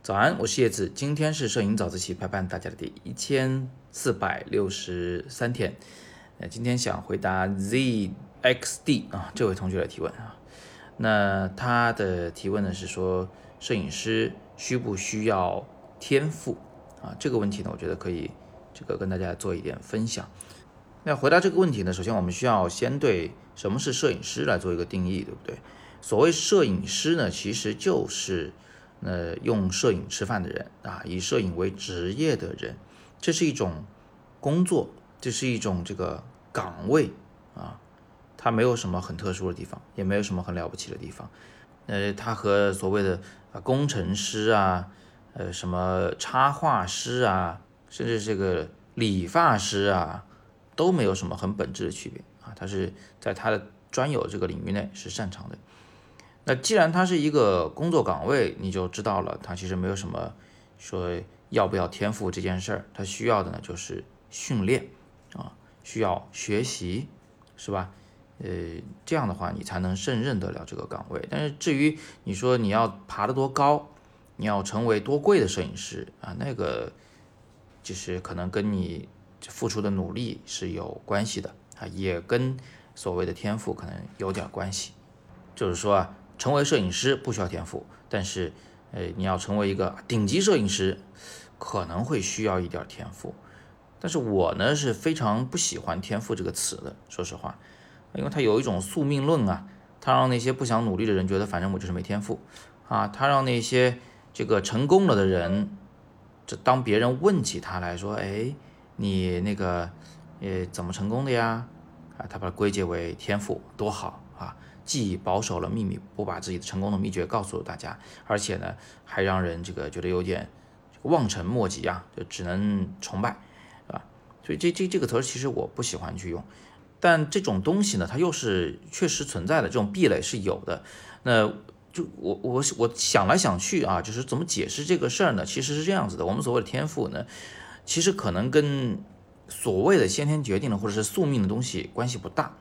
早安，我是叶子，今天是摄影早自习陪伴大家的第一千四百六十三天。那今天想回答 ZXD 啊这位同学的提问啊，那他的提问呢是说，摄影师需不需要天赋啊？这个问题呢，我觉得可以这个跟大家做一点分享。那回答这个问题呢，首先我们需要先对什么是摄影师来做一个定义，对不对？所谓摄影师呢，其实就是呃用摄影吃饭的人啊，以摄影为职业的人，这是一种工作，这是一种这个岗位啊，它没有什么很特殊的地方，也没有什么很了不起的地方。呃，它和所谓的啊工程师啊，呃什么插画师啊，甚至这个理发师啊。都没有什么很本质的区别啊，他是在他的专有这个领域内是擅长的。那既然他是一个工作岗位，你就知道了，他其实没有什么说要不要天赋这件事儿，他需要的呢就是训练啊，需要学习，是吧？呃，这样的话你才能胜任得了这个岗位。但是至于你说你要爬得多高，你要成为多贵的摄影师啊，那个就是可能跟你。付出的努力是有关系的啊，也跟所谓的天赋可能有点关系。就是说啊，成为摄影师不需要天赋，但是，呃，你要成为一个顶级摄影师，可能会需要一点天赋。但是我呢是非常不喜欢天赋这个词的，说实话，因为它有一种宿命论啊，它让那些不想努力的人觉得反正我就是没天赋啊，它让那些这个成功了的人，这当别人问起他来说，哎。你那个，呃，怎么成功的呀？啊，他把它归结为天赋，多好啊！既保守了秘密，不把自己的成功的秘诀告诉大家，而且呢，还让人这个觉得有点望尘莫及啊，就只能崇拜，啊。所以这这这个词其实我不喜欢去用，但这种东西呢，它又是确实存在的，这种壁垒是有的。那就我我我想来想去啊，就是怎么解释这个事儿呢？其实是这样子的，我们所谓的天赋呢。其实可能跟所谓的先天决定的或者是宿命的东西关系不大，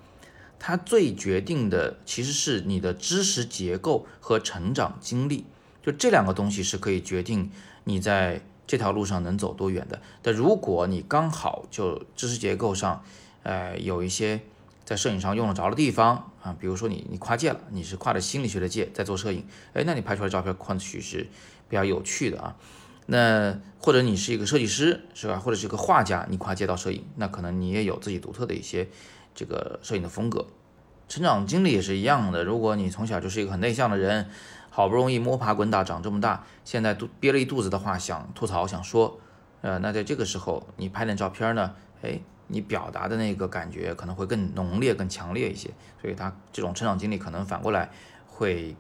它最决定的其实是你的知识结构和成长经历，就这两个东西是可以决定你在这条路上能走多远的。但如果你刚好就知识结构上，呃，有一些在摄影上用得着的地方啊，比如说你你跨界了，你是跨着心理学的界在做摄影，哎，那你拍出来照片或许是比较有趣的啊。那或者你是一个设计师，是吧？或者是一个画家，你跨界到摄影，那可能你也有自己独特的一些这个摄影的风格。成长经历也是一样的。如果你从小就是一个很内向的人，好不容易摸爬滚打长这么大，现在都憋了一肚子的话想吐槽想说，呃，那在这个时候你拍点照片呢，哎，你表达的那个感觉可能会更浓烈、更强烈一些。所以他这种成长经历可能反过来会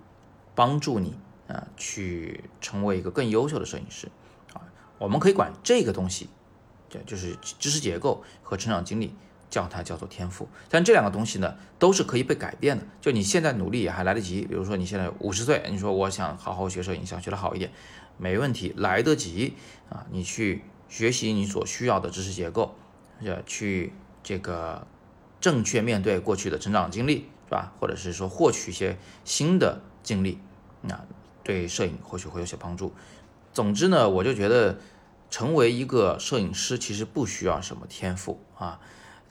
帮助你。啊，去成为一个更优秀的摄影师啊，我们可以管这个东西，这，就是知识结构和成长经历，叫它叫做天赋。但这两个东西呢，都是可以被改变的。就你现在努力也还来得及。比如说你现在五十岁，你说我想好好学摄影，想学得好一点，没问题，来得及啊。你去学习你所需要的知识结构，呃，去这个正确面对过去的成长经历，是吧？或者是说获取一些新的经历，那。对摄影或许会有些帮助。总之呢，我就觉得成为一个摄影师其实不需要什么天赋啊。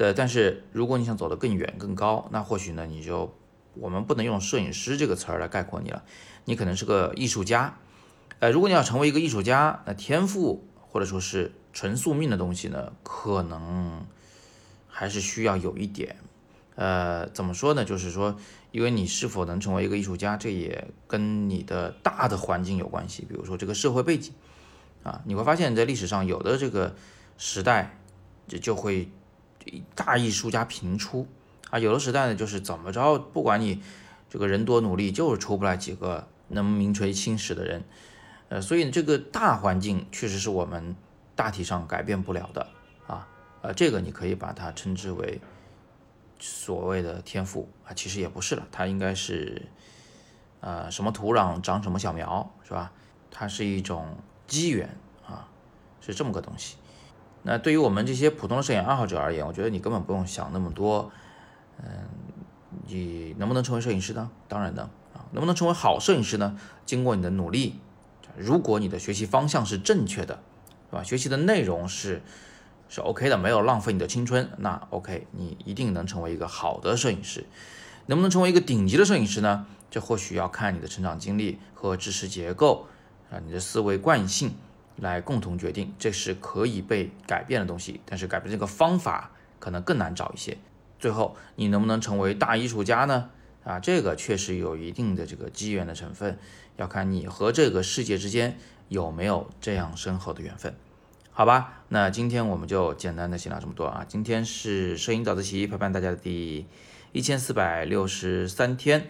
呃，但是如果你想走得更远更高，那或许呢，你就我们不能用摄影师这个词儿来概括你了。你可能是个艺术家。呃，如果你要成为一个艺术家，那天赋或者说是纯宿命的东西呢，可能还是需要有一点。呃，怎么说呢？就是说，因为你是否能成为一个艺术家，这也跟你的大的环境有关系。比如说这个社会背景，啊，你会发现在历史上有的这个时代，就就会大艺术家频出啊，有的时代呢，就是怎么着，不管你这个人多努力，就是出不来几个能名垂青史的人。呃，所以这个大环境确实是我们大体上改变不了的啊。呃，这个你可以把它称之为。所谓的天赋啊，其实也不是了，它应该是，呃，什么土壤长什么小苗，是吧？它是一种机缘啊，是这么个东西。那对于我们这些普通的摄影爱好者而言，我觉得你根本不用想那么多。嗯，你能不能成为摄影师呢？当然能，啊，能不能成为好摄影师呢？经过你的努力，如果你的学习方向是正确的，对吧？学习的内容是是 OK 的，没有浪费你的青春，那 OK，你一定能成为一个好的摄影师。能不能成为一个顶级的摄影师呢？这或许要看你的成长经历和知识结构啊，你的思维惯性来共同决定。这是可以被改变的东西，但是改变这个方法可能更难找一些。最后，你能不能成为大艺术家呢？啊，这个确实有一定的这个机缘的成分，要看你和这个世界之间有没有这样深厚的缘分。好吧，那今天我们就简单的先聊这么多啊。今天是摄影早自习陪伴大家的第。一千四百六十三天，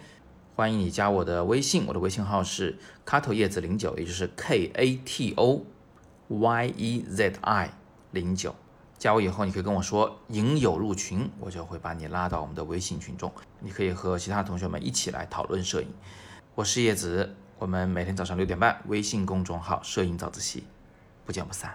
欢迎你加我的微信，我的微信号是 kato 叶子零九，也就是 k a t o y e z i 零九。加我以后，你可以跟我说影友入群，我就会把你拉到我们的微信群中，你可以和其他同学们一起来讨论摄影。我是叶子，我们每天早上六点半，微信公众号摄影早自习，不见不散。